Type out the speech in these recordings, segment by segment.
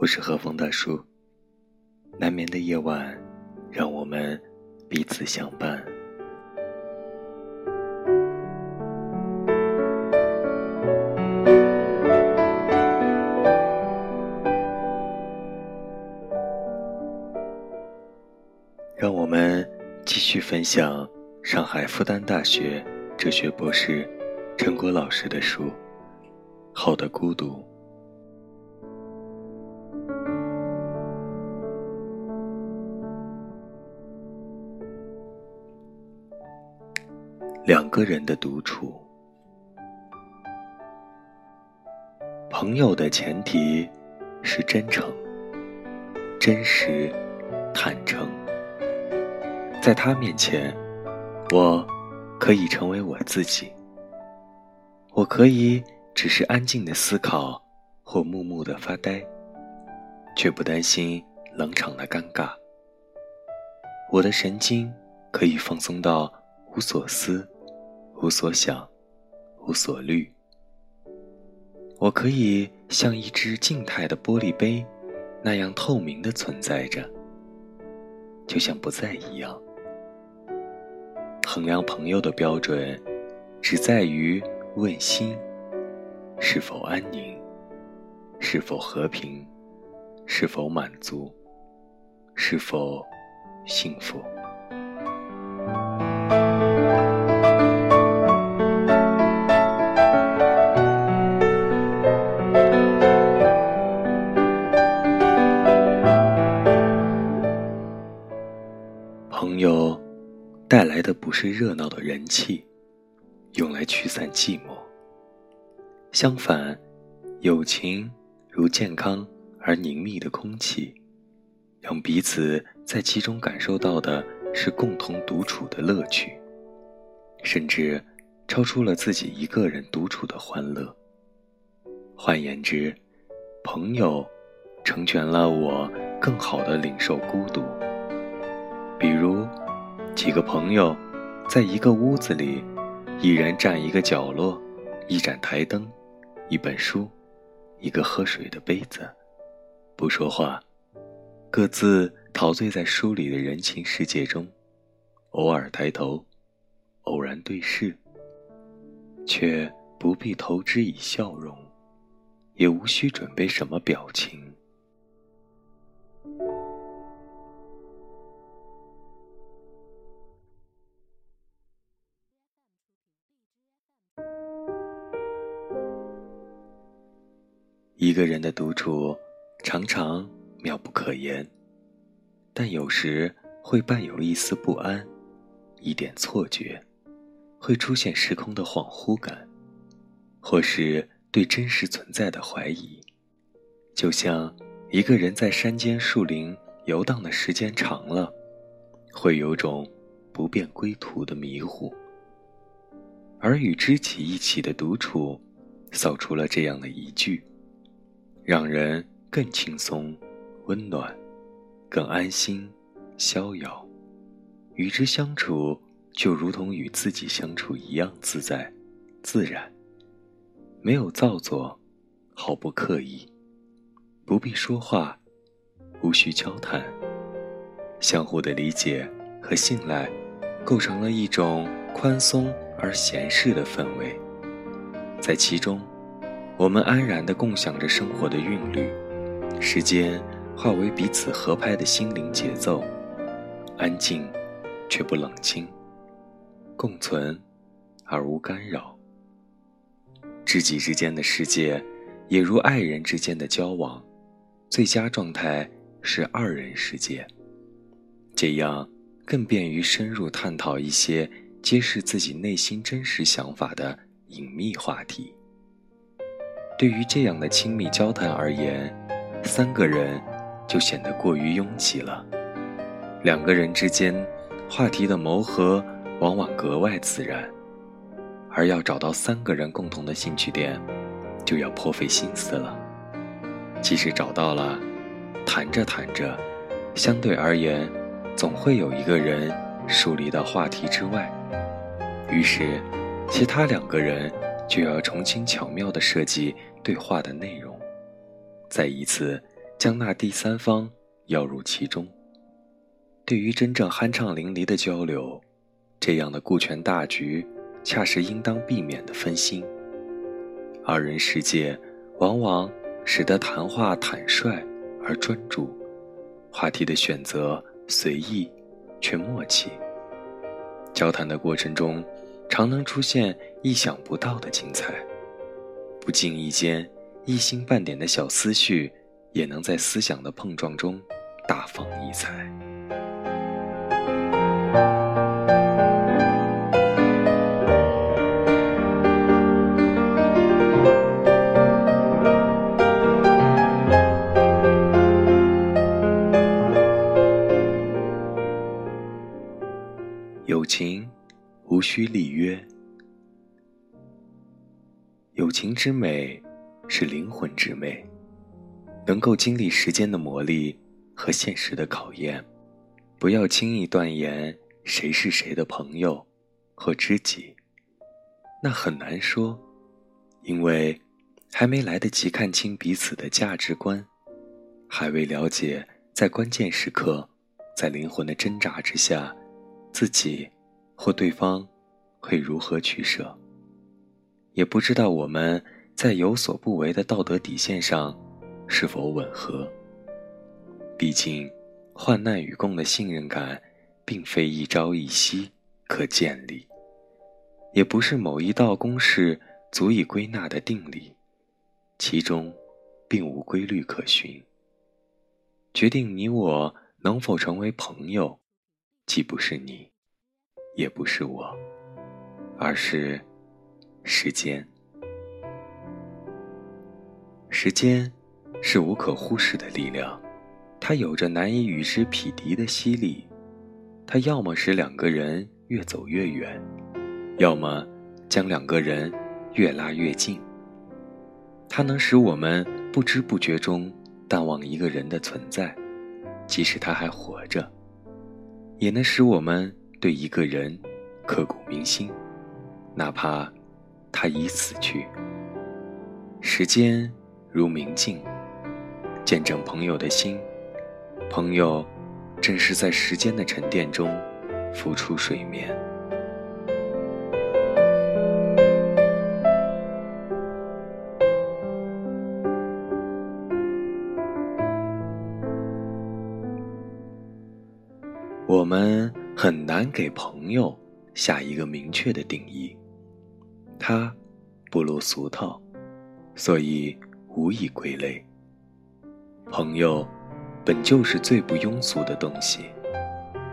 我是和风大叔。难眠的夜晚，让我们彼此相伴。让我们继续分享上海复旦大学哲学博士陈果老师的书《好的孤独》。个人的独处，朋友的前提是真诚、真实、坦诚。在他面前，我可以成为我自己。我可以只是安静的思考，或木木的发呆，却不担心冷场的尴尬。我的神经可以放松到无所思。无所想，无所虑。我可以像一只静态的玻璃杯，那样透明的存在着，就像不在一样。衡量朋友的标准，只在于问心是否安宁，是否和平，是否满足，是否幸福。不是热闹的人气，用来驱散寂寞。相反，友情如健康而凝密的空气，让彼此在其中感受到的是共同独处的乐趣，甚至超出了自己一个人独处的欢乐。换言之，朋友成全了我更好的领受孤独。比如。几个朋友，在一个屋子里，一人占一个角落，一盏台灯，一本书，一个喝水的杯子，不说话，各自陶醉在书里的人情世界中，偶尔抬头，偶然对视，却不必投之以笑容，也无需准备什么表情。一个人的独处，常常妙不可言，但有时会伴有一丝不安，一点错觉，会出现时空的恍惚感，或是对真实存在的怀疑。就像一个人在山间树林游荡的时间长了，会有种不便归途的迷糊。而与知己一起的独处，扫除了这样的疑惧。让人更轻松、温暖，更安心、逍遥。与之相处，就如同与自己相处一样自在、自然，没有造作，毫不刻意，不必说话，无需交谈，相互的理解和信赖，构成了一种宽松而闲适的氛围，在其中。我们安然地共享着生活的韵律，时间化为彼此合拍的心灵节奏，安静却不冷清，共存而无干扰。知己之间的世界，也如爱人之间的交往，最佳状态是二人世界，这样更便于深入探讨一些揭示自己内心真实想法的隐秘话题。对于这样的亲密交谈而言，三个人就显得过于拥挤了。两个人之间，话题的谋合往往格外自然，而要找到三个人共同的兴趣点，就要颇费心思了。即使找到了，谈着谈着，相对而言，总会有一个人疏离到话题之外，于是，其他两个人就要重新巧妙地设计。对话的内容，再一次将那第三方邀入其中。对于真正酣畅淋漓的交流，这样的顾全大局，恰是应当避免的分心。二人世界，往往使得谈话坦率而专注，话题的选择随意却默契。交谈的过程中，常能出现意想不到的精彩。不经意间，一星半点的小思绪，也能在思想的碰撞中大放异彩。友情无需立约，友情之美是灵魂之美，能够经历时间的磨砺和现实的考验。不要轻易断言谁是谁的朋友或知己，那很难说，因为还没来得及看清彼此的价值观，还未了解在关键时刻，在灵魂的挣扎之下，自己或对方会如何取舍，也不知道我们在有所不为的道德底线上是否吻合。毕竟。患难与共的信任感，并非一朝一夕可建立，也不是某一道公式足以归纳的定理，其中并无规律可循。决定你我能否成为朋友，既不是你，也不是我，而是时间。时间是无可忽视的力量。它有着难以与之匹敌的吸力，它要么使两个人越走越远，要么将两个人越拉越近。它能使我们不知不觉中淡忘一个人的存在，即使他还活着；也能使我们对一个人刻骨铭心，哪怕他已死去。时间如明镜，见证朋友的心。朋友，正是在时间的沉淀中浮出水面。我们很难给朋友下一个明确的定义，他不落俗套，所以无以归类。朋友。本就是最不庸俗的东西，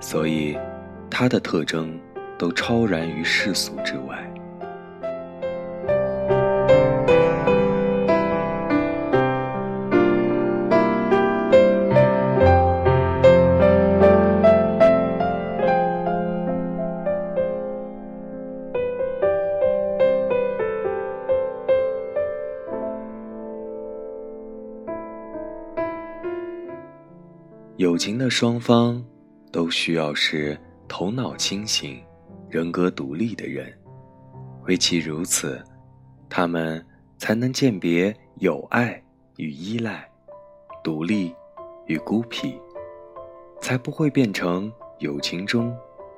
所以他的特征都超然于世俗之外。友情的双方都需要是头脑清醒、人格独立的人，唯其如此，他们才能鉴别友爱与依赖、独立与孤僻，才不会变成友情中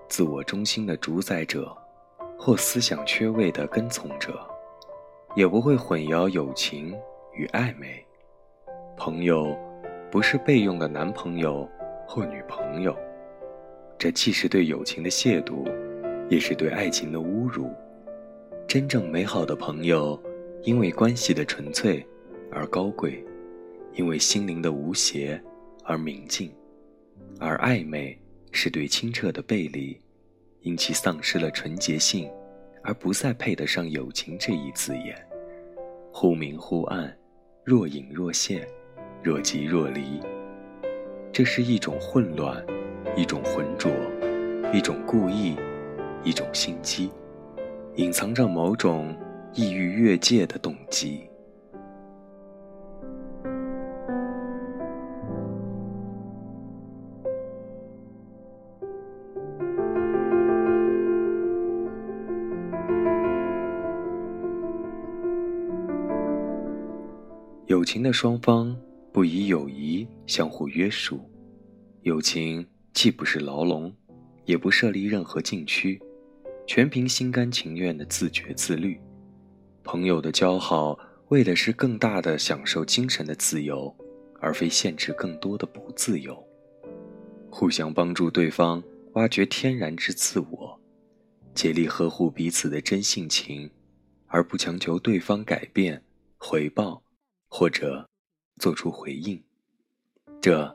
自我中心的主宰者或思想缺位的跟从者，也不会混淆友情与暧昧、朋友。不是备用的男朋友或女朋友，这既是对友情的亵渎，也是对爱情的侮辱。真正美好的朋友，因为关系的纯粹而高贵，因为心灵的无邪而明净，而暧昧是对清澈的背离，因其丧失了纯洁性，而不再配得上友情这一字眼，忽明忽暗，若隐若现。若即若离，这是一种混乱，一种浑浊，一种故意，一种心机，隐藏着某种意欲越界的动机。友情的双方。不以友谊相互约束。友情既不是牢笼，也不设立任何禁区，全凭心甘情愿的自觉自律。朋友的交好，为的是更大的享受精神的自由，而非限制更多的不自由。互相帮助对方，挖掘天然之自我，竭力呵护彼此的真性情，而不强求对方改变、回报或者做出回应。这。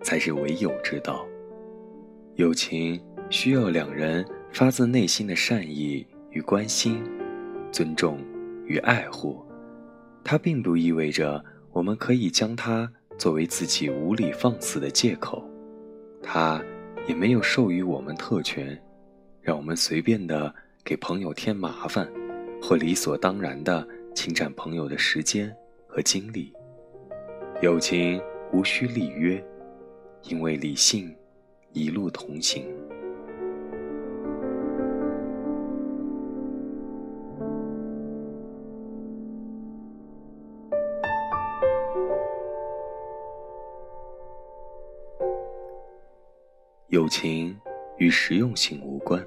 才是唯有之道。友情需要两人发自内心的善意与关心、尊重与爱护。它并不意味着我们可以将它作为自己无理放肆的借口，它也没有授予我们特权，让我们随便的给朋友添麻烦，或理所当然的侵占朋友的时间和精力。友情无需立约。因为理性，一路同行。友情与实用性无关，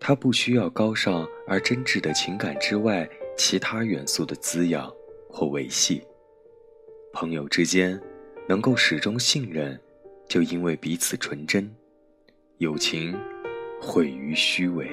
它不需要高尚而真挚的情感之外其他元素的滋养或维系。朋友之间。能够始终信任，就因为彼此纯真。友情毁于虚伪。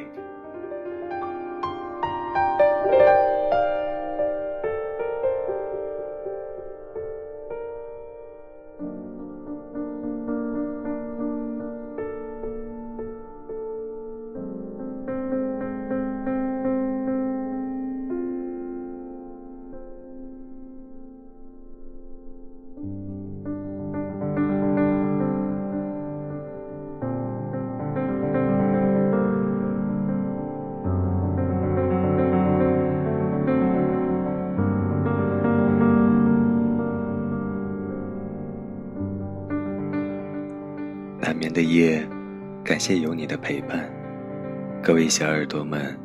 的夜，感谢有你的陪伴，各位小耳朵们，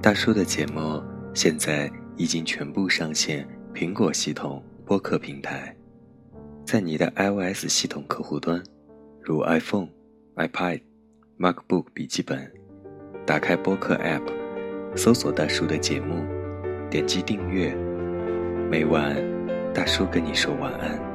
大叔的节目现在已经全部上线苹果系统播客平台，在你的 iOS 系统客户端，如 iPhone、iPad、MacBook 笔记本，打开播客 App，搜索大叔的节目，点击订阅，每晚大叔跟你说晚安。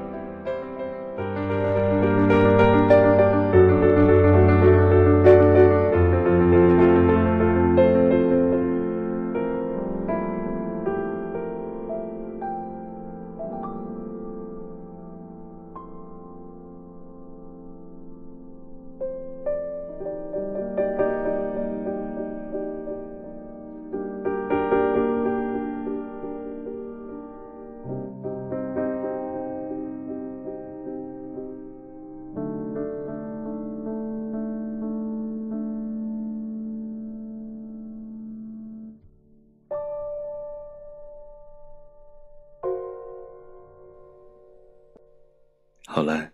好了，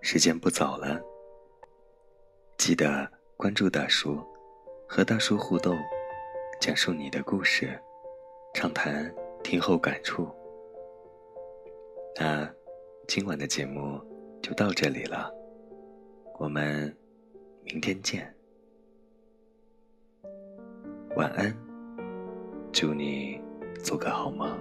时间不早了。记得关注大叔，和大叔互动，讲述你的故事，畅谈听后感触。那今晚的节目就到这里了，我们明天见，晚安，祝你做个好梦。